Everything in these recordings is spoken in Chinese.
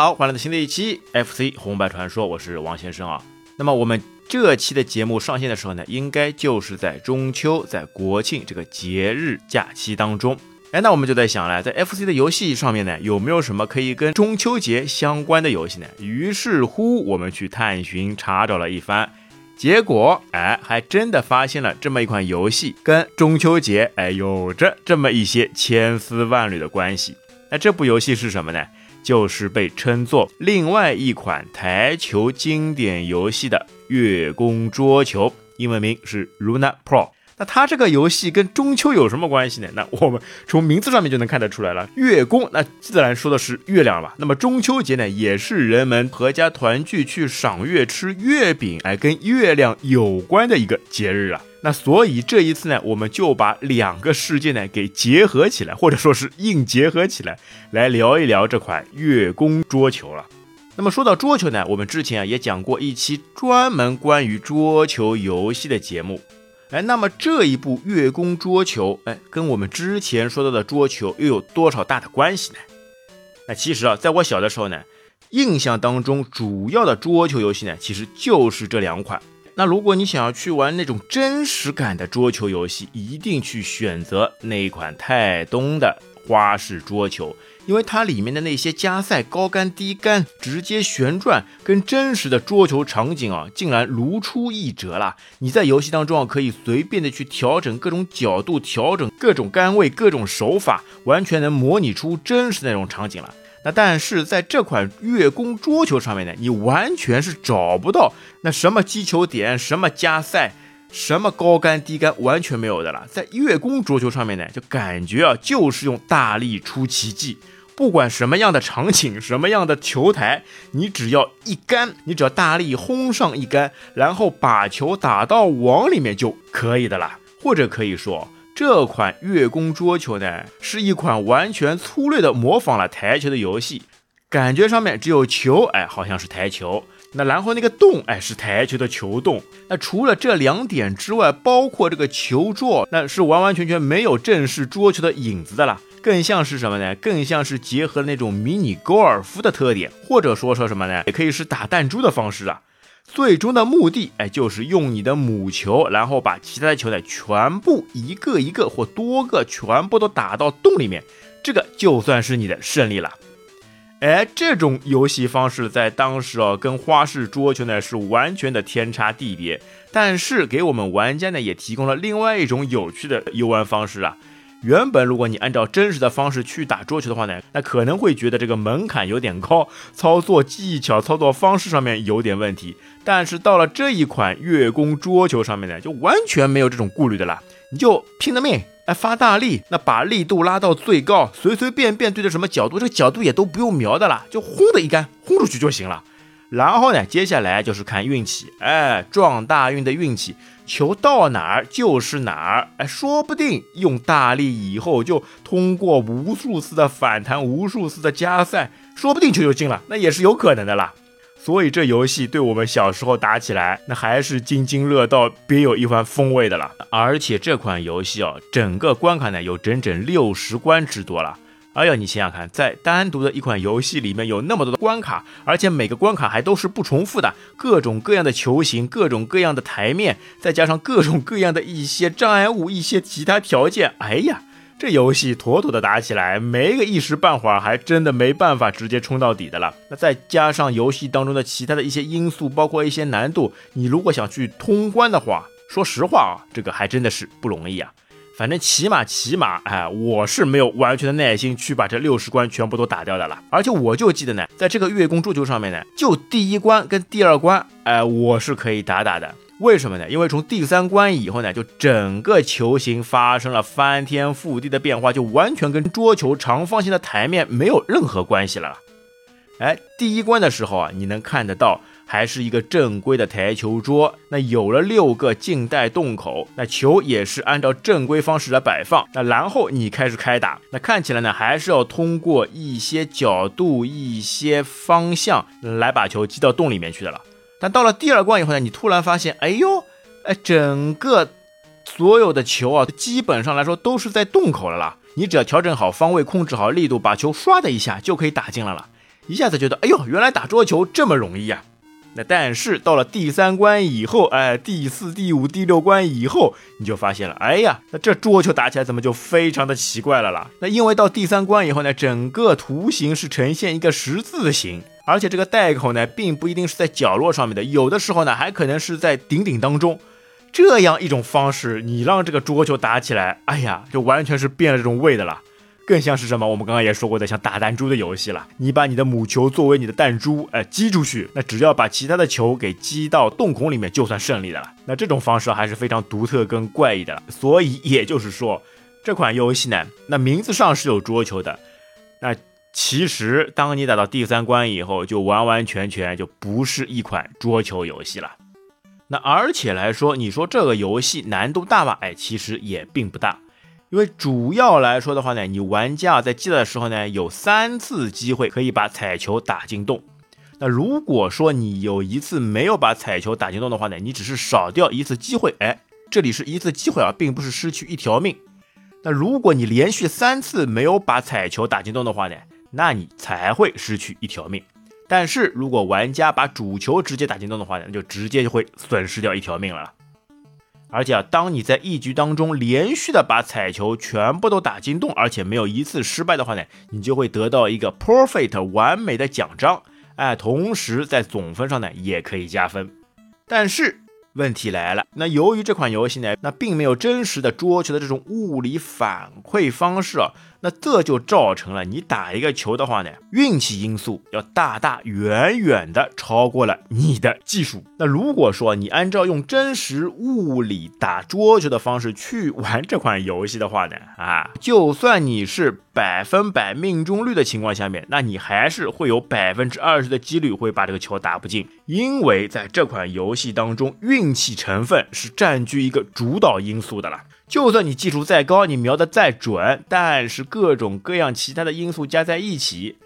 好，欢迎来到新的一期 FC 红白传说，我是王先生啊。那么我们这期的节目上线的时候呢，应该就是在中秋、在国庆这个节日假期当中。哎，那我们就在想了，在 FC 的游戏上面呢，有没有什么可以跟中秋节相关的游戏呢？于是乎，我们去探寻查找了一番，结果哎，还真的发现了这么一款游戏，跟中秋节哎有着这么一些千丝万缕的关系。那这部游戏是什么呢？就是被称作另外一款台球经典游戏的月宫桌球，英文名是 Luna Pro。那它这个游戏跟中秋有什么关系呢？那我们从名字上面就能看得出来了，月宫那自然说的是月亮吧。那么中秋节呢，也是人们合家团聚去赏月、吃月饼，哎，跟月亮有关的一个节日啊。那所以这一次呢，我们就把两个世界呢给结合起来，或者说是硬结合起来，来聊一聊这款月宫桌球了。那么说到桌球呢，我们之前啊也讲过一期专门关于桌球游戏的节目。哎，那么这一部月宫桌球，哎，跟我们之前说到的桌球又有多少大的关系呢？那其实啊，在我小的时候呢，印象当中主要的桌球游戏呢，其实就是这两款。那如果你想要去玩那种真实感的桌球游戏，一定去选择那一款泰东的花式桌球。因为它里面的那些加塞高杆低杆直接旋转，跟真实的桌球场景啊，竟然如出一辙了。你在游戏当中啊，可以随便的去调整各种角度，调整各种杆位，各种手法，完全能模拟出真实那种场景了。那但是在这款月宫桌球上面呢，你完全是找不到那什么击球点，什么加塞。什么高杆低杆完全没有的了。在月宫桌球上面呢，就感觉啊，就是用大力出奇迹。不管什么样的场景，什么样的球台，你只要一杆，你只要大力轰上一杆，然后把球打到网里面就可以的了。或者可以说，这款月宫桌球呢，是一款完全粗略的模仿了台球的游戏，感觉上面只有球，哎，好像是台球。那然后那个洞，哎，是台球的球洞。那除了这两点之外，包括这个球桌，那是完完全全没有正式桌球的影子的了。更像是什么呢？更像是结合那种迷你高尔夫的特点，或者说说什么呢？也可以是打弹珠的方式啊。最终的目的，哎，就是用你的母球，然后把其他的球呢，全部一个一个或多个全部都打到洞里面，这个就算是你的胜利了。哎，这种游戏方式在当时啊，跟花式桌球呢是完全的天差地别。但是给我们玩家呢，也提供了另外一种有趣的游玩方式啊。原本如果你按照真实的方式去打桌球的话呢，那可能会觉得这个门槛有点高，操作技巧、操作方式上面有点问题。但是到了这一款月宫桌球上面呢，就完全没有这种顾虑的了，你就拼了命，哎，发大力，那把力度拉到最高，随随便便对着什么角度，这个角度也都不用瞄的了，就轰的一杆轰出去就行了。然后呢，接下来就是看运气，哎，撞大运的运气。球到哪儿就是哪儿，哎，说不定用大力以后就通过无数次的反弹、无数次的加塞，说不定球就进了，那也是有可能的啦。所以这游戏对我们小时候打起来，那还是津津乐道，别有一番风味的了。而且这款游戏哦，整个关卡呢有整整六十关之多了。哎呀，你想想看，在单独的一款游戏里面有那么多的关卡，而且每个关卡还都是不重复的，各种各样的球形，各种各样的台面，再加上各种各样的一些障碍物、一些其他条件，哎呀，这游戏妥妥的打起来，没个一时半会儿还真的没办法直接冲到底的了。那再加上游戏当中的其他的一些因素，包括一些难度，你如果想去通关的话，说实话啊，这个还真的是不容易啊。反正起码起码，哎，我是没有完全的耐心去把这六十关全部都打掉的了。而且我就记得呢，在这个月宫桌球上面呢，就第一关跟第二关，哎，我是可以打打的。为什么呢？因为从第三关以后呢，就整个球形发生了翻天覆地的变化，就完全跟桌球长方形的台面没有任何关系了。哎，第一关的时候啊，你能看得到。还是一个正规的台球桌，那有了六个静待洞口，那球也是按照正规方式来摆放。那然后你开始开打，那看起来呢，还是要通过一些角度、一些方向来把球击到洞里面去的了。但到了第二关以后呢，你突然发现，哎呦，哎，整个所有的球啊，基本上来说都是在洞口了啦。你只要调整好方位，控制好力度，把球唰的一下就可以打进来了。一下子觉得，哎呦，原来打桌球这么容易呀。那但是到了第三关以后，哎，第四、第五、第六关以后，你就发现了，哎呀，那这桌球打起来怎么就非常的奇怪了啦？那因为到第三关以后呢，整个图形是呈现一个十字形，而且这个袋口呢，并不一定是在角落上面的，有的时候呢，还可能是在顶顶当中。这样一种方式，你让这个桌球打起来，哎呀，就完全是变了这种味的了。更像是什么？我们刚刚也说过的，像打弹珠的游戏了。你把你的母球作为你的弹珠，哎，击出去，那只要把其他的球给击到洞孔里面，就算胜利的了。那这种方式还是非常独特跟怪异的了。所以也就是说，这款游戏呢，那名字上是有桌球的，那其实当你打到第三关以后，就完完全全就不是一款桌球游戏了。那而且来说，你说这个游戏难度大吗？哎，其实也并不大。因为主要来说的话呢，你玩家在击打的时候呢，有三次机会可以把彩球打进洞。那如果说你有一次没有把彩球打进洞的话呢，你只是少掉一次机会。哎，这里是一次机会啊，并不是失去一条命。那如果你连续三次没有把彩球打进洞的话呢，那你才会失去一条命。但是如果玩家把主球直接打进洞的话呢，那就直接就会损失掉一条命了。而且啊，当你在一局当中连续的把彩球全部都打进洞，而且没有一次失败的话呢，你就会得到一个 perfect 完美的奖章，哎，同时在总分上呢也可以加分。但是问题来了，那由于这款游戏呢，那并没有真实的桌球的这种物理反馈方式啊。那这就造成了你打一个球的话呢，运气因素要大大远远的超过了你的技术。那如果说你按照用真实物理打桌球的方式去玩这款游戏的话呢，啊，就算你是百分百命中率的情况下面，那你还是会有百分之二十的几率会把这个球打不进，因为在这款游戏当中，运气成分是占据一个主导因素的了。就算你技术再高，你瞄的再准，但是各种各样其他的因素加在一起，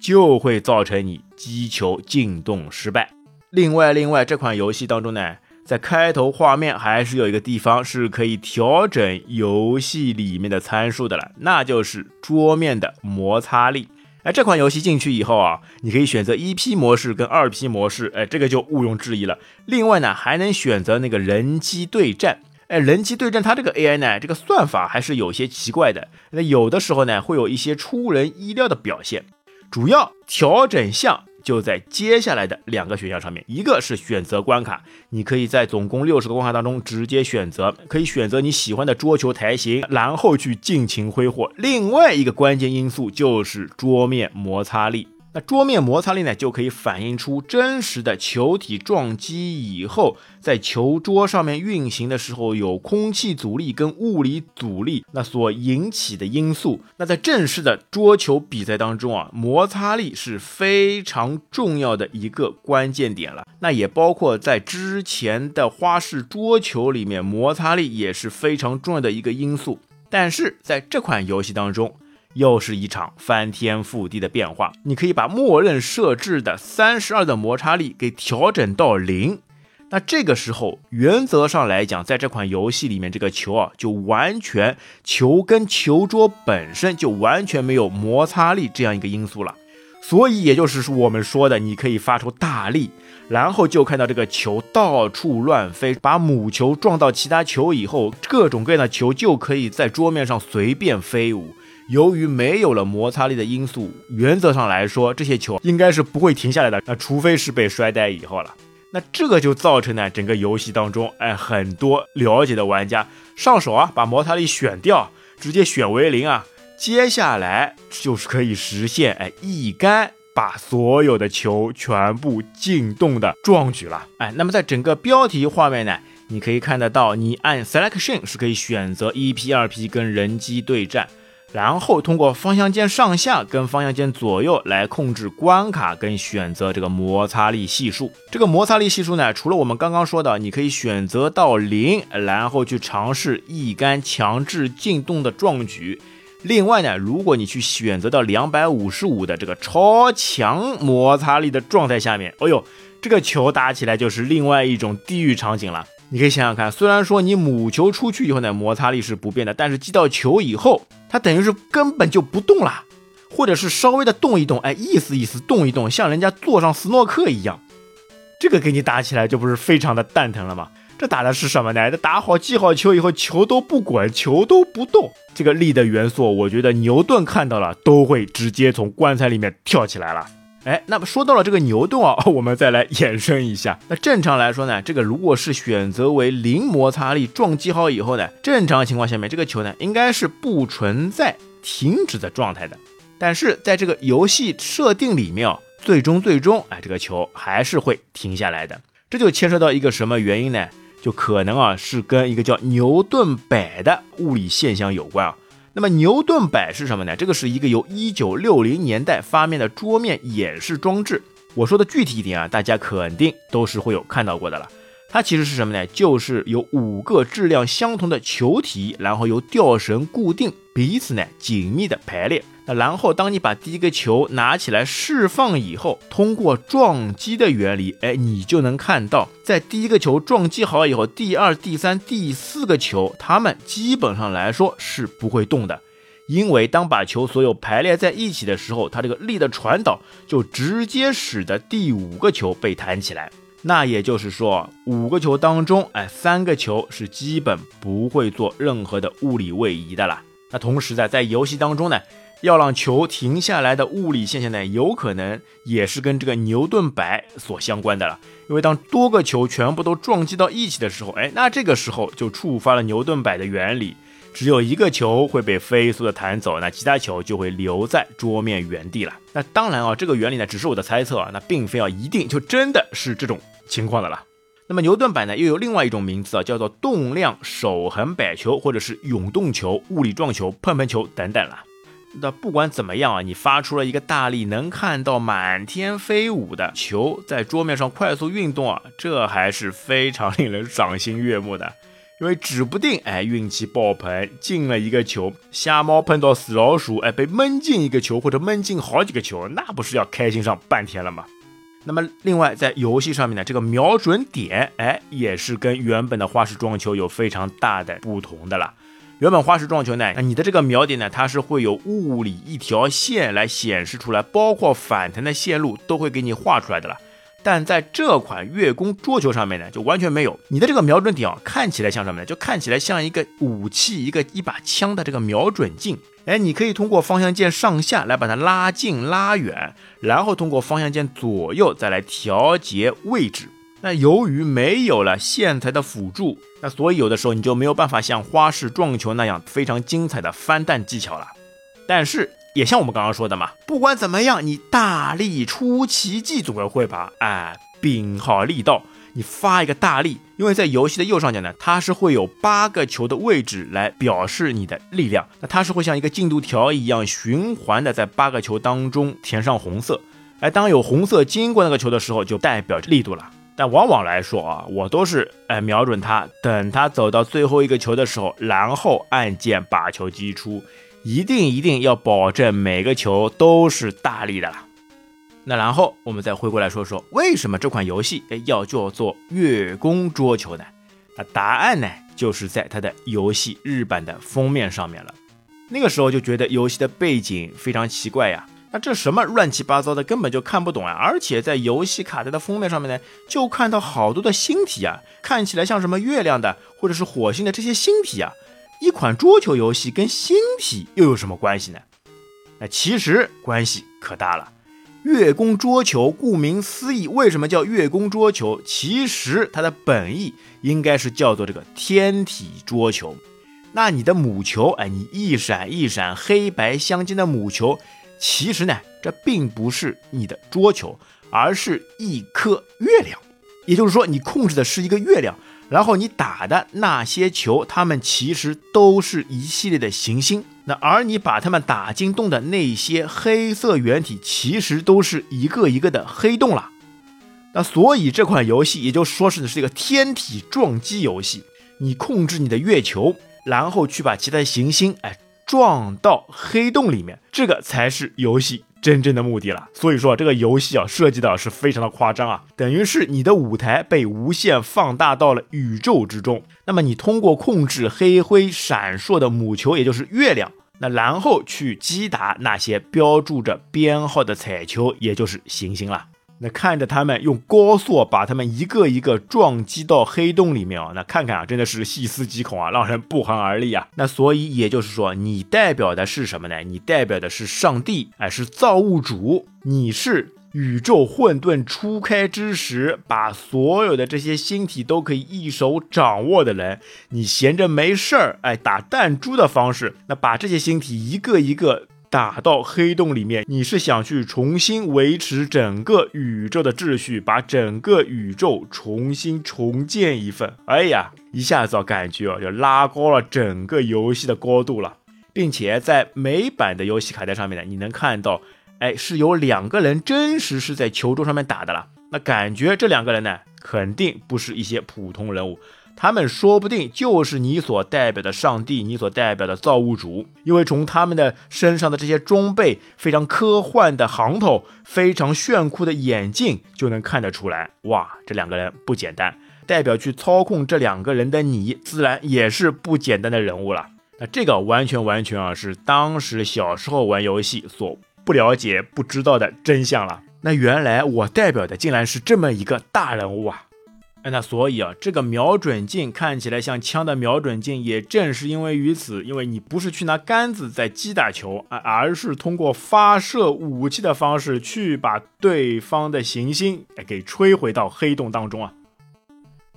就会造成你击球进洞失败。另外，另外这款游戏当中呢，在开头画面还是有一个地方是可以调整游戏里面的参数的了，那就是桌面的摩擦力。哎，这款游戏进去以后啊，你可以选择一 P 模式跟二 P 模式，哎，这个就毋庸置疑了。另外呢，还能选择那个人机对战。哎，人机对阵它这个 AI 呢，这个算法还是有些奇怪的。那有的时候呢，会有一些出人意料的表现。主要调整项就在接下来的两个选项上面，一个是选择关卡，你可以在总共六十个关卡当中直接选择，可以选择你喜欢的桌球台型，然后去尽情挥霍。另外一个关键因素就是桌面摩擦力。那桌面摩擦力呢，就可以反映出真实的球体撞击以后，在球桌上面运行的时候，有空气阻力跟物理阻力那所引起的因素。那在正式的桌球比赛当中啊，摩擦力是非常重要的一个关键点了。那也包括在之前的花式桌球里面，摩擦力也是非常重要的一个因素。但是在这款游戏当中，又是一场翻天覆地的变化。你可以把默认设置的三十二的摩擦力给调整到零，那这个时候原则上来讲，在这款游戏里面，这个球啊就完全球跟球桌本身就完全没有摩擦力这样一个因素了。所以也就是我们说的，你可以发出大力，然后就看到这个球到处乱飞，把母球撞到其他球以后，各种各样的球就可以在桌面上随便飞舞。由于没有了摩擦力的因素，原则上来说，这些球应该是不会停下来的。那除非是被摔呆以后了。那这个就造成呢，整个游戏当中，哎，很多了解的玩家上手啊，把摩擦力选掉，直接选为零啊。接下来就是可以实现哎一杆把所有的球全部进洞的壮举了。哎，那么在整个标题画面呢，你可以看得到，你按 Selection 是可以选择一 P、二 P 跟人机对战。然后通过方向键上下跟方向键左右来控制关卡跟选择这个摩擦力系数。这个摩擦力系数呢，除了我们刚刚说的，你可以选择到零，然后去尝试一杆强制进洞的壮举。另外呢，如果你去选择到两百五十五的这个超强摩擦力的状态下面，哦呦，这个球打起来就是另外一种地狱场景了。你可以想想看，虽然说你母球出去以后呢，摩擦力是不变的，但是击到球以后，它等于是根本就不动了。或者是稍微的动一动，哎，意思意思，动一动，像人家坐上斯诺克一样，这个给你打起来就不是非常的蛋疼了吗？这打的是什么呢？这打好记好球以后，球都不滚，球都不动，这个力的元素，我觉得牛顿看到了都会直接从棺材里面跳起来了。哎，那么说到了这个牛顿啊，我们再来延伸一下。那正常来说呢，这个如果是选择为零摩擦力撞击好以后呢，正常情况下面，这个球呢应该是不存在停止的状态的。但是在这个游戏设定里面啊，最终最终，哎，这个球还是会停下来的。这就牵涉到一个什么原因呢？就可能啊是跟一个叫牛顿摆的物理现象有关啊。那么牛顿摆是什么呢？这个是一个由一九六零年代发明的桌面演示装置。我说的具体一点啊，大家肯定都是会有看到过的了。它其实是什么呢？就是有五个质量相同的球体，然后由吊绳固定，彼此呢紧密的排列。那然后当你把第一个球拿起来释放以后，通过撞击的原理，哎，你就能看到，在第一个球撞击好以后，第二、第三、第四个球，它们基本上来说是不会动的，因为当把球所有排列在一起的时候，它这个力的传导就直接使得第五个球被弹起来。那也就是说，五个球当中，哎，三个球是基本不会做任何的物理位移的了。那同时呢，在游戏当中呢，要让球停下来的物理现象呢，有可能也是跟这个牛顿摆所相关的了。因为当多个球全部都撞击到一起的时候，哎，那这个时候就触发了牛顿摆的原理，只有一个球会被飞速的弹走，那其他球就会留在桌面原地了。那当然啊，这个原理呢，只是我的猜测啊，那并非要一定就真的是这种。情况的了。那么牛顿摆呢，又有另外一种名字啊，叫做动量守恒摆球，或者是永动球、物理撞球、碰碰球等等了。那不管怎么样啊，你发出了一个大力，能看到满天飞舞的球在桌面上快速运动啊，这还是非常令人赏心悦目的。因为指不定哎，运气爆棚进了一个球，瞎猫碰到死老鼠，哎，被闷进一个球或者闷进好几个球，那不是要开心上半天了吗？那么，另外在游戏上面呢，这个瞄准点，哎，也是跟原本的花式撞球有非常大的不同的了。原本花式撞球呢，你的这个瞄点呢，它是会有物理一条线来显示出来，包括反弹的线路都会给你画出来的了。但在这款月宫桌球上面呢，就完全没有。你的这个瞄准点啊，看起来像什么呢？就看起来像一个武器，一个一把枪的这个瞄准镜。哎，你可以通过方向键上下来把它拉近拉远，然后通过方向键左右再来调节位置。那由于没有了线材的辅助，那所以有的时候你就没有办法像花式撞球那样非常精彩的翻弹技巧了。但是也像我们刚刚说的嘛，不管怎么样，你大力出奇迹总归会把哎柄好力道。你发一个大力，因为在游戏的右上角呢，它是会有八个球的位置来表示你的力量。那它是会像一个进度条一样循环的在八个球当中填上红色。哎，当有红色经过那个球的时候，就代表着力度了。但往往来说啊，我都是哎瞄准它，等它走到最后一个球的时候，然后按键把球击出，一定一定要保证每个球都是大力的啦。那然后我们再回过来说说，为什么这款游戏要叫做月宫桌球呢？那答案呢，就是在它的游戏日版的封面上面了。那个时候就觉得游戏的背景非常奇怪呀，那这什么乱七八糟的，根本就看不懂啊！而且在游戏卡带的封面上面呢，就看到好多的星体啊，看起来像什么月亮的或者是火星的这些星体啊。一款桌球游戏跟星体又有什么关系呢？那其实关系可大了。月宫桌球，顾名思义，为什么叫月宫桌球？其实它的本意应该是叫做这个天体桌球。那你的母球，哎，你一闪一闪黑白相间的母球，其实呢，这并不是你的桌球，而是一颗月亮。也就是说，你控制的是一个月亮。然后你打的那些球，它们其实都是一系列的行星。那而你把它们打进洞的那些黑色圆体，其实都是一个一个的黑洞了。那所以这款游戏也就说是是一个天体撞击游戏。你控制你的月球，然后去把其他行星哎撞到黑洞里面，这个才是游戏。真正的目的了，所以说这个游戏啊设计的是非常的夸张啊，等于是你的舞台被无限放大到了宇宙之中。那么你通过控制黑灰闪烁的母球，也就是月亮，那然后去击打那些标注着编号的彩球，也就是行星了。那看着他们用高速把他们一个一个撞击到黑洞里面啊，那看看啊，真的是细思极恐啊，让人不寒而栗啊。那所以也就是说，你代表的是什么呢？你代表的是上帝，哎，是造物主，你是。宇宙混沌初开之时，把所有的这些星体都可以一手掌握的人，你闲着没事儿，哎，打弹珠的方式，那把这些星体一个一个打到黑洞里面，你是想去重新维持整个宇宙的秩序，把整个宇宙重新重建一份？哎呀，一下子感觉哦，就拉高了整个游戏的高度了，并且在美版的游戏卡带上面呢，你能看到。哎，是有两个人真实是在球桌上面打的了。那感觉这两个人呢，肯定不是一些普通人物，他们说不定就是你所代表的上帝，你所代表的造物主。因为从他们的身上的这些装备，非常科幻的行头，非常炫酷的眼镜，就能看得出来。哇，这两个人不简单，代表去操控这两个人的你，自然也是不简单的人物了。那这个完全完全啊，是当时小时候玩游戏所。不了解、不知道的真相了。那原来我代表的竟然是这么一个大人物啊！那所以啊，这个瞄准镜看起来像枪的瞄准镜，也正是因为于此，因为你不是去拿杆子在击打球啊，而是通过发射武器的方式去把对方的行星给吹回到黑洞当中啊。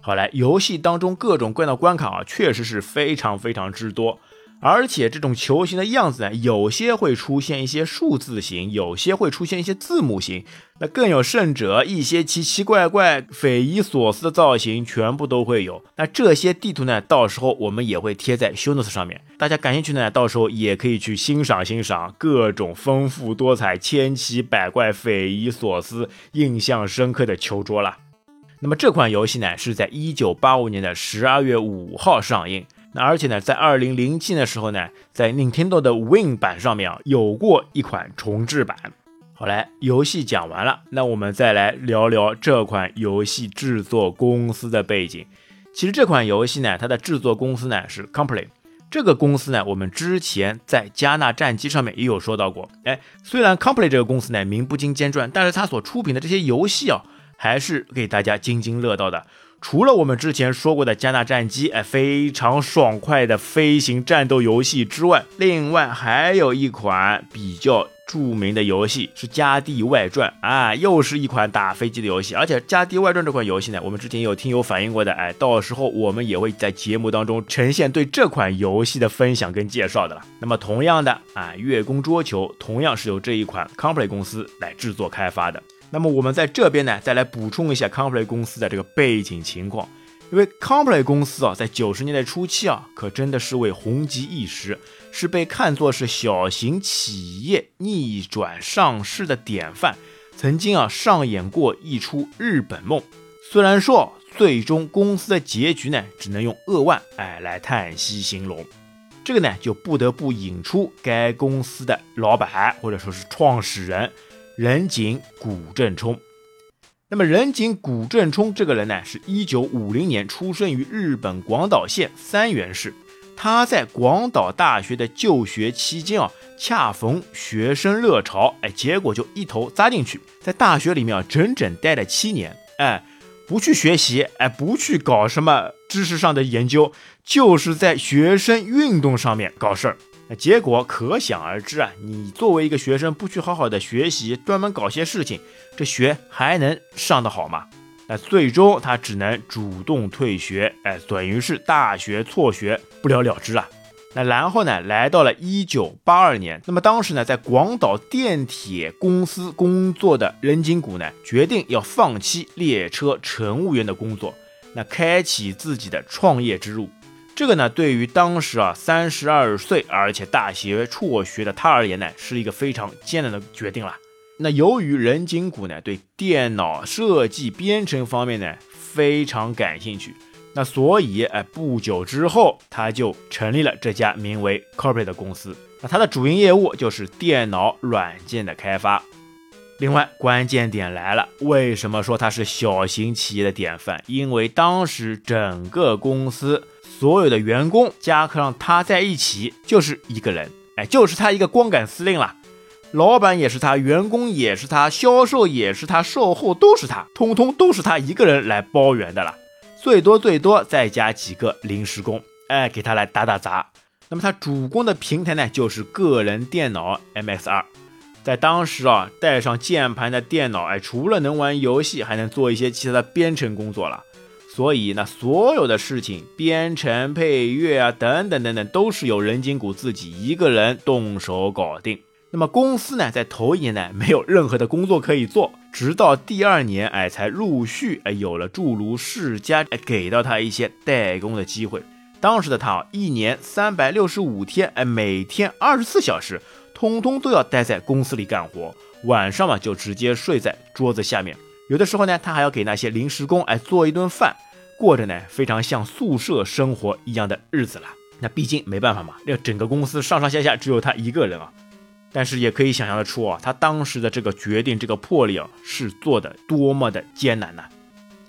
好来，游戏当中各种各样的关卡啊，确实是非常非常之多。而且这种球形的样子呢，有些会出现一些数字形，有些会出现一些字母形，那更有甚者，一些奇奇怪怪、匪夷所思的造型，全部都会有。那这些地图呢，到时候我们也会贴在 show notes 上面，大家感兴趣呢，到时候也可以去欣赏欣赏各种丰富多彩、千奇百怪、匪夷所思、印象深刻的球桌了。那么这款游戏呢，是在一九八五年的十二月五号上映。那而且呢，在二零零七的时候呢，在 Nintendo 的 Win 版上面啊，有过一款重置版。好来，游戏讲完了，那我们再来聊聊这款游戏制作公司的背景。其实这款游戏呢，它的制作公司呢是 Complay。这个公司呢，我们之前在加纳战机上面也有说到过。哎，虽然 Complay 这个公司呢名不经千传，但是它所出品的这些游戏啊，还是给大家津津乐道的。除了我们之前说过的加纳战机，哎，非常爽快的飞行战斗游戏之外，另外还有一款比较著名的游戏是《加地外传》啊，又是一款打飞机的游戏。而且《加地外传》这款游戏呢，我们之前有听友反映过的，哎，到时候我们也会在节目当中呈现对这款游戏的分享跟介绍的了。那么同样的啊，月宫桌球同样是由这一款 Complay 公司来制作开发的。那么我们在这边呢，再来补充一下 Complay 公司的这个背景情况，因为 Complay 公司啊，在九十年代初期啊，可真的是位红极一时，是被看作是小型企业逆转上市的典范，曾经啊上演过一出日本梦。虽然说最终公司的结局呢，只能用扼腕哎来叹息形容，这个呢就不得不引出该公司的老板或者说是创始人。仁井古正冲，那么仁井古正冲这个人呢，是一九五零年出生于日本广岛县三原市。他在广岛大学的就学期间啊，恰逢学生热潮，哎，结果就一头扎进去，在大学里面啊，整整待了七年，哎，不去学习，哎，不去搞什么知识上的研究，就是在学生运动上面搞事儿。那结果可想而知啊！你作为一个学生，不去好好的学习，专门搞些事情，这学还能上得好吗？那最终他只能主动退学，哎，等于是大学辍学，不了了之了。那然后呢，来到了一九八二年，那么当时呢，在广岛电铁公司工作的任金谷呢，决定要放弃列车乘务员的工作，那开启自己的创业之路。这个呢，对于当时啊三十二岁而且大学辍学的他而言呢，是一个非常艰难的决定了。那由于任景谷呢对电脑设计编程方面呢非常感兴趣，那所以哎不久之后他就成立了这家名为 Corporate 的公司。那它的主营业务就是电脑软件的开发。另外关键点来了，为什么说它是小型企业的典范？因为当时整个公司。所有的员工加上他在一起就是一个人，哎，就是他一个光杆司令了。老板也是他，员工也是他，销售也是他，售后都是他，通通都是他一个人来包圆的了。最多最多再加几个临时工，哎，给他来打打杂。那么他主攻的平台呢，就是个人电脑 MX2。在当时啊，带上键盘的电脑，哎，除了能玩游戏，还能做一些其他的编程工作了。所以呢，所有的事情，编程、配乐啊，等等等等，都是由任金谷自己一个人动手搞定。那么公司呢，在头一年呢，没有任何的工作可以做，直到第二年，哎，才陆续哎有了诸如世家哎给到他一些代工的机会。当时的他啊，一年三百六十五天，哎，每天二十四小时，通通都要待在公司里干活，晚上嘛就直接睡在桌子下面。有的时候呢，他还要给那些临时工哎做一顿饭，过着呢非常像宿舍生活一样的日子了。那毕竟没办法嘛，那整个公司上上下下只有他一个人啊。但是也可以想象得出啊，他当时的这个决定、这个魄力啊，是做的多么的艰难呢？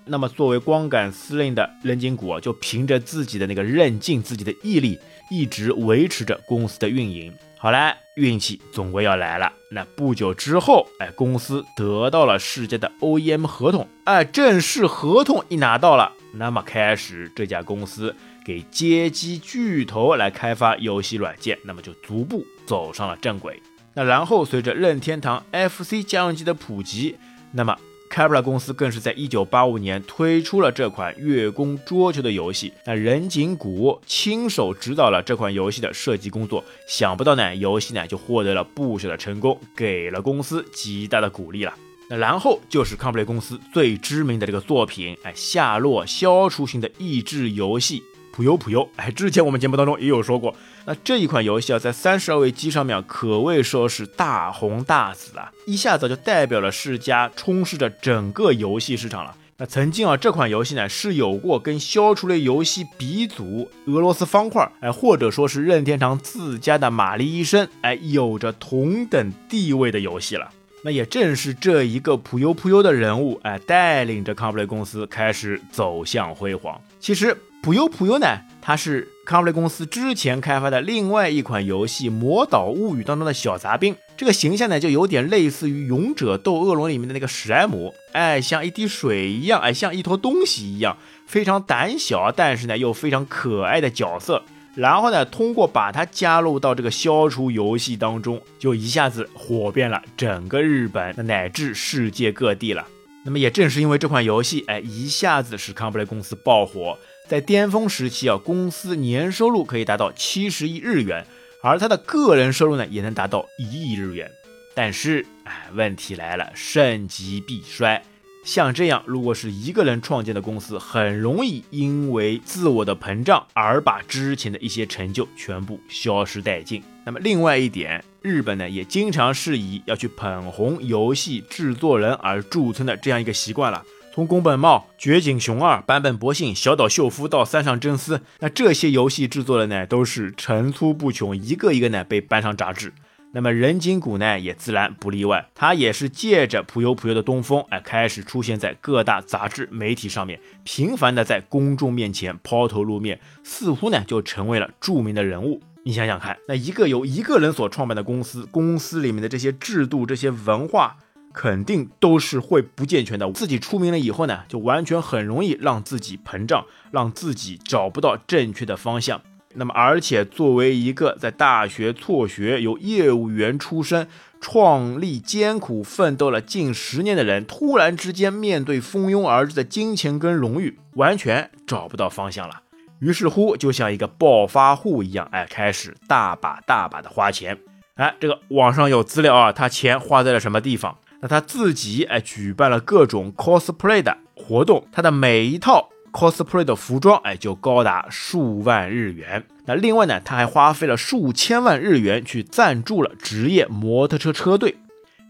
那么作为光杆司令的任金谷啊，就凭着自己的那个韧劲、自己的毅力，一直维持着公司的运营。好了，运气总归要来了。那不久之后，哎，公司得到了世界的 OEM 合同，哎，正式合同一拿到了，那么开始这家公司给街机巨头来开发游戏软件，那么就逐步走上了正轨。那然后随着任天堂 FC 家用机的普及，那么。开普勒公司更是在一九八五年推出了这款月宫桌球的游戏，那任景谷亲手指导了这款游戏的设计工作，想不到呢，游戏呢就获得了不小的成功，给了公司极大的鼓励了。那然后就是康普雷公司最知名的这个作品，哎，下落消除型的益智游戏。普优普优，哎，之前我们节目当中也有说过，那这一款游戏啊，在三十二位机上面可谓说是大红大紫啊，一下子就代表了世嘉充斥着整个游戏市场了。那曾经啊，这款游戏呢是有过跟消除类游戏鼻祖俄罗斯方块，哎，或者说是任天堂自家的玛丽医生，哎，有着同等地位的游戏了。那也正是这一个普优普优的人物，哎，带领着康普雷公司开始走向辉煌。其实。普优普优呢，它是康普雷公司之前开发的另外一款游戏《魔岛物语》当中的小杂兵。这个形象呢，就有点类似于《勇者斗恶龙》里面的那个史莱姆，哎，像一滴水一样，哎，像一坨东西一样，非常胆小，但是呢又非常可爱的角色。然后呢，通过把它加入到这个消除游戏当中，就一下子火遍了整个日本乃至世界各地了。那么也正是因为这款游戏，哎，一下子使康普雷公司爆火。在巅峰时期啊，公司年收入可以达到七十亿日元，而他的个人收入呢，也能达到一亿日元。但是，哎，问题来了，盛极必衰。像这样，如果是一个人创建的公司，很容易因为自我的膨胀而把之前的一些成就全部消失殆尽。那么，另外一点，日本呢，也经常是以要去捧红游戏制作人而著称的这样一个习惯了。从宫本茂、绝井雄二、坂本博信、小岛秀夫到三上真司，那这些游戏制作的呢都是层出不穷，一个一个呢被搬上杂志。那么人井谷呢也自然不例外，他也是借着普游普游的东风，哎，开始出现在各大杂志媒体上面，频繁的在公众面前抛头露面，似乎呢就成为了著名的人物。你想想看，那一个由一个人所创办的公司，公司里面的这些制度、这些文化。肯定都是会不健全的。自己出名了以后呢，就完全很容易让自己膨胀，让自己找不到正确的方向。那么，而且作为一个在大学辍学、由业务员出身、创立艰苦奋斗了近十年的人，突然之间面对蜂拥而至的金钱跟荣誉，完全找不到方向了。于是乎，就像一个暴发户一样，哎，开始大把大把的花钱。哎，这个网上有资料啊，他钱花在了什么地方？那他自己哎举办了各种 cosplay 的活动，他的每一套 cosplay 的服装哎就高达数万日元。那另外呢，他还花费了数千万日元去赞助了职业摩托车车队。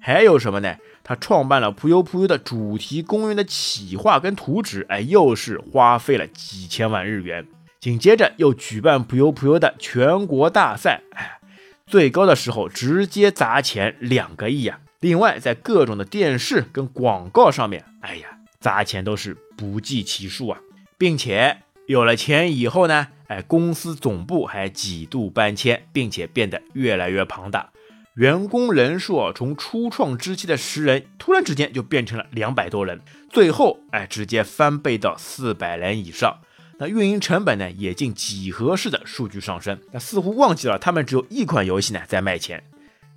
还有什么呢？他创办了扑悠扑悠的主题公园的企划跟图纸，哎，又是花费了几千万日元。紧接着又举办扑悠扑悠的全国大赛，哎，最高的时候直接砸钱两个亿啊！另外，在各种的电视跟广告上面，哎呀，砸钱都是不计其数啊，并且有了钱以后呢，哎，公司总部还几度搬迁，并且变得越来越庞大。员工人数从初创之期的十人，突然之间就变成了两百多人，最后哎直接翻倍到四百人以上。那运营成本呢也近几何式的数据上升。那似乎忘记了他们只有一款游戏呢在卖钱，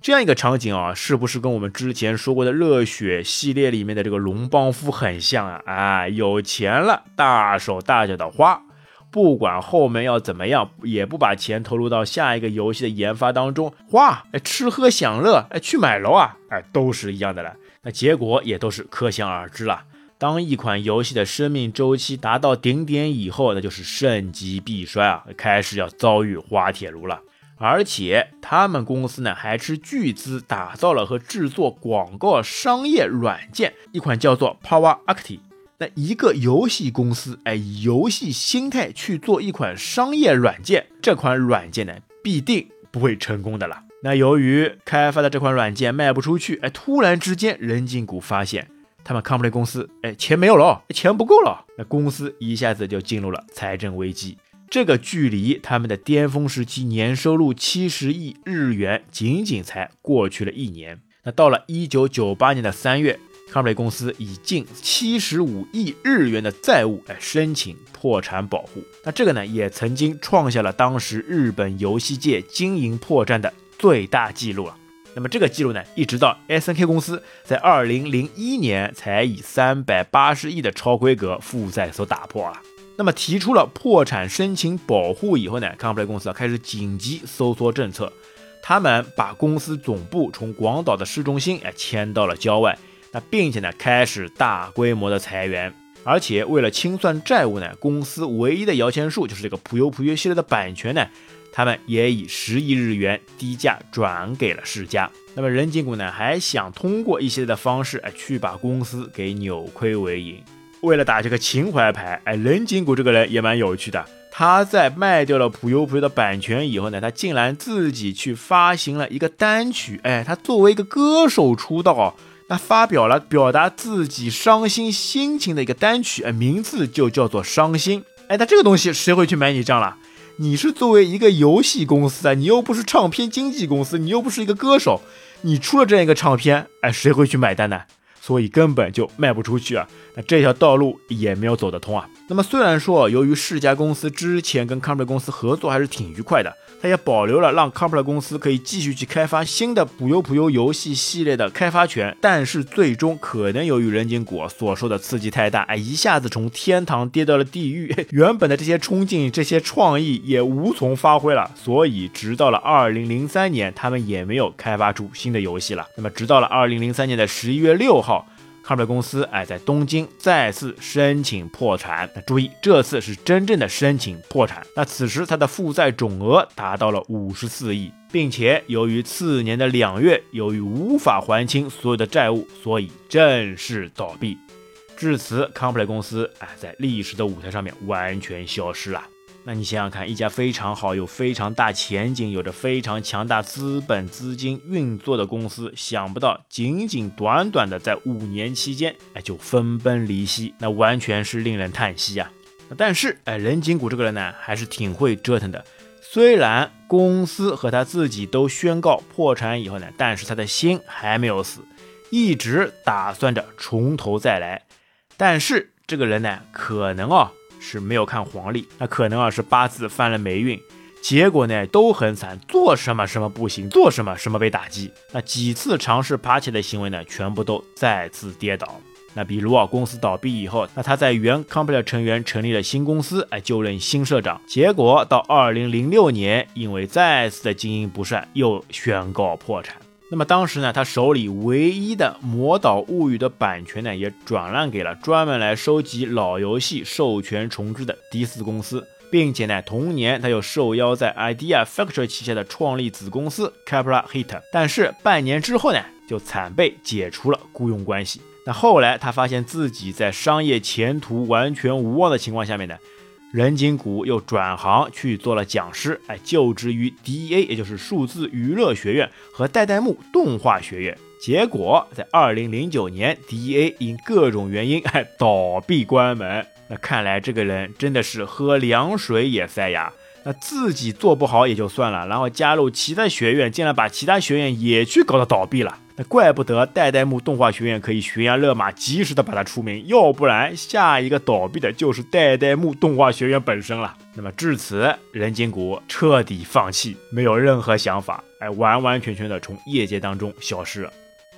这样一个场景啊，是不是跟我们之前说过的热血系列里面的这个龙邦夫很像啊？哎，有钱了，大手大脚的花。不管后面要怎么样，也不把钱投入到下一个游戏的研发当中，花，哎，吃喝享乐，哎，去买楼啊，哎，都是一样的了。那结果也都是可想而知了。当一款游戏的生命周期达到顶点以后，那就是盛极必衰啊，开始要遭遇滑铁卢了。而且他们公司呢，还斥巨资打造了和制作广告商业软件，一款叫做 Power Acti。那一个游戏公司，哎，游戏心态去做一款商业软件，这款软件呢，必定不会成功的了。那由于开发的这款软件卖不出去，哎，突然之间，人金股发现他们 Company 公司，哎，钱没有了，钱不够了，那公司一下子就进入了财政危机。这个距离他们的巅峰时期年收入七十亿日元，仅仅才过去了一年。那到了一九九八年的三月。康普雷公司以近七十五亿日元的债务来申请破产保护，那这个呢也曾经创下了当时日本游戏界经营破绽的最大记录了。那么这个记录呢，一直到 SNK 公司在二零零一年才以三百八十亿的超规格负债所打破了。那么提出了破产申请保护以后呢，康普雷公司啊开始紧急收缩政策，他们把公司总部从广岛的市中心哎迁到了郊外。那并且呢，开始大规模的裁员，而且为了清算债务呢，公司唯一的摇钱树就是这个《普游普约》系列的版权呢，他们也以十亿日元低价转给了世嘉。那么任金谷呢，还想通过一系列的方式，哎，去把公司给扭亏为盈。为了打这个情怀牌，哎，任金谷这个人也蛮有趣的。他在卖掉了《普游普约》的版权以后呢，他竟然自己去发行了一个单曲，哎，他作为一个歌手出道。那发表了表达自己伤心心情的一个单曲，哎，名字就叫做《伤心》。哎，那这个东西谁会去买你账了？你是作为一个游戏公司啊，你又不是唱片经纪公司，你又不是一个歌手，你出了这样一个唱片，哎，谁会去买单呢？所以根本就卖不出去啊。那这条道路也没有走得通啊。那么虽然说，由于世嘉公司之前跟康普公司合作还是挺愉快的。它也保留了让 c o m p l e 公司可以继续去开发新的《普游普游》游戏系列的开发权，但是最终可能由于人间果所受的刺激太大，哎，一下子从天堂跌到了地狱，原本的这些冲劲、这些创意也无从发挥了，所以直到了2003年，他们也没有开发出新的游戏了。那么，直到了2003年的11月6号。康普公司哎，在东京再次申请破产。那注意，这次是真正的申请破产。那此时他的负债总额达到了五十四亿，并且由于次年的两月，由于无法还清所有的债务，所以正式倒闭。至此，康普莱公司哎，在历史的舞台上面完全消失了。那你想想看，一家非常好、有非常大前景、有着非常强大资本资金运作的公司，想不到仅仅短短的在五年期间，哎，就分崩离析，那完全是令人叹息啊！但是，哎，任景谷这个人呢，还是挺会折腾的。虽然公司和他自己都宣告破产以后呢，但是他的心还没有死，一直打算着从头再来。但是这个人呢，可能啊。是没有看黄历，那可能啊是八字犯了霉运，结果呢都很惨，做什么什么不行，做什么什么被打击，那几次尝试爬起来的行为呢，全部都再次跌倒。那比如啊，公司倒闭以后，那他在原 company 成员成立了新公司，哎，就任新社长，结果到二零零六年，因为再次的经营不善，又宣告破产。那么当时呢，他手里唯一的《魔岛物语》的版权呢，也转让给了专门来收集老游戏授权重置的迪斯公司，并且呢，同年他又受邀在 Idea Factory 旗下的创立子公司 Capra Hit，但是半年之后呢，就惨被解除了雇佣关系。那后来他发现自己在商业前途完全无望的情况下面呢。任景谷又转行去做了讲师，哎，就职于 DEA，也就是数字娱乐学院和代代木动画学院。结果在二零零九年，DEA 因各种原因哎倒闭关门。那看来这个人真的是喝凉水也塞牙。那自己做不好也就算了，然后加入其他学院，竟然把其他学院也去搞得倒闭了。那怪不得代代木动画学院可以悬崖勒马，及时的把它出名，要不然下一个倒闭的就是代代木动画学院本身了。那么至此，人金谷彻底放弃，没有任何想法，哎，完完全全的从业界当中消失了。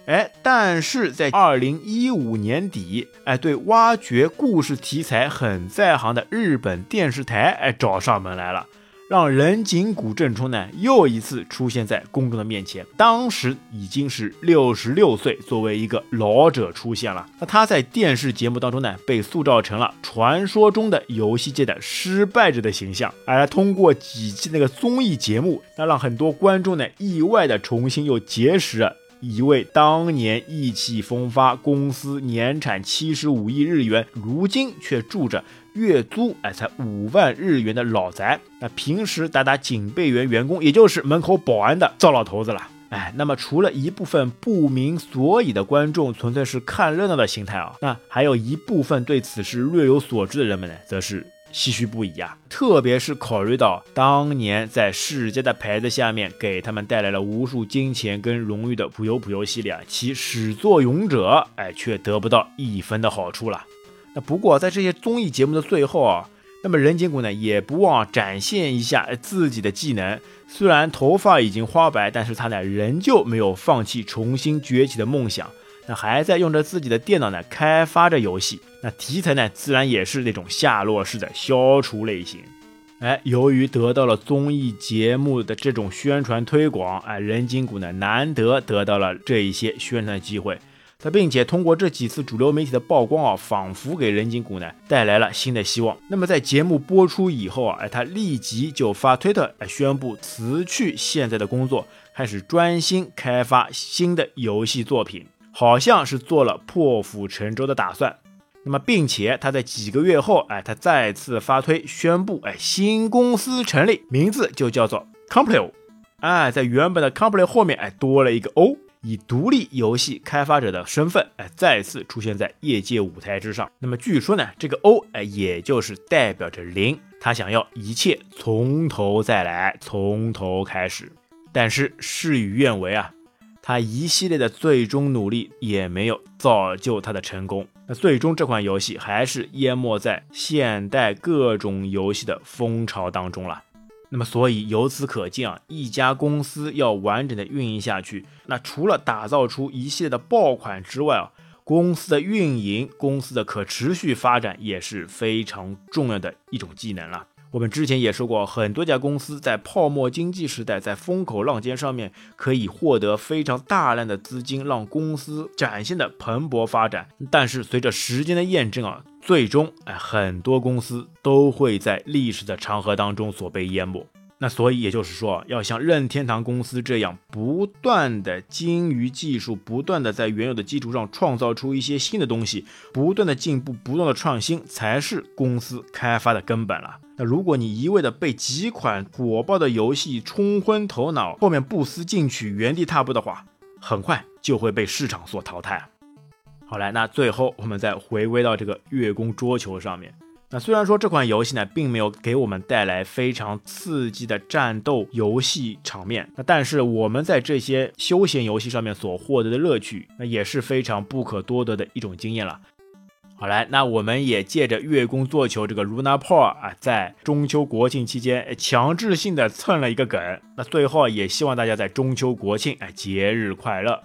哎，但是在二零一五年底，哎，对挖掘故事题材很在行的日本电视台，哎，找上门来了。让人井谷正冲呢又一次出现在公众的面前，当时已经是六十六岁，作为一个老者出现了。那他在电视节目当中呢，被塑造成了传说中的游戏界的失败者的形象，而通过几期那个综艺节目，那让很多观众呢意外的重新又结识了一位当年意气风发，公司年产七十五亿日元，如今却住着。月租哎才五万日元的老宅，那平时打打警备员员工，也就是门口保安的糟老头子了。哎，那么除了一部分不明所以的观众纯粹是看热闹的心态啊，那还有一部分对此事略有所知的人们呢，则是唏嘘不已啊。特别是考虑到当年在世嘉的牌子下面给他们带来了无数金钱跟荣誉的普游普游系列啊，其始作俑者哎却得不到一分的好处了。那不过在这些综艺节目的最后啊，那么人井谷呢也不忘展现一下自己的技能。虽然头发已经花白，但是他呢仍旧没有放弃重新崛起的梦想。那还在用着自己的电脑呢开发着游戏。那题材呢自然也是那种下落式的消除类型。哎，由于得到了综艺节目的这种宣传推广，哎，人井谷呢难得得到了这一些宣传的机会。他并且通过这几次主流媒体的曝光啊，仿佛给人井谷呢带来了新的希望。那么在节目播出以后啊，哎，他立即就发推特来宣布辞去现在的工作，开始专心开发新的游戏作品，好像是做了破釜沉舟的打算。那么，并且他在几个月后，哎，他再次发推宣布，哎，新公司成立，名字就叫做 Compleo。哎，在原本的 Compleo 后面，哎，多了一个 O。以独立游戏开发者的身份，哎，再次出现在业界舞台之上。那么据说呢，这个 O，哎，也就是代表着零，他想要一切从头再来，从头开始。但是事与愿违啊，他一系列的最终努力也没有造就他的成功。那最终这款游戏还是淹没在现代各种游戏的风潮当中了。那么，所以由此可见啊，一家公司要完整的运营下去，那除了打造出一系列的爆款之外啊，公司的运营、公司的可持续发展也是非常重要的一种技能了。我们之前也说过，很多家公司在泡沫经济时代，在风口浪尖上面可以获得非常大量的资金，让公司展现的蓬勃发展。但是随着时间的验证啊。最终，哎，很多公司都会在历史的长河当中所被淹没。那所以也就是说，要像任天堂公司这样，不断的精于技术，不断的在原有的基础上创造出一些新的东西，不断的进步，不断的创新，才是公司开发的根本了。那如果你一味的被几款火爆的游戏冲昏头脑，后面不思进取，原地踏步的话，很快就会被市场所淘汰。好来，那最后我们再回归到这个月宫桌球上面。那虽然说这款游戏呢，并没有给我们带来非常刺激的战斗游戏场面，那但是我们在这些休闲游戏上面所获得的乐趣，那也是非常不可多得的一种经验了。好来，那我们也借着月宫座球这个 Luna p o r 啊，在中秋国庆期间强制性的蹭了一个梗。那最后也希望大家在中秋国庆哎节日快乐。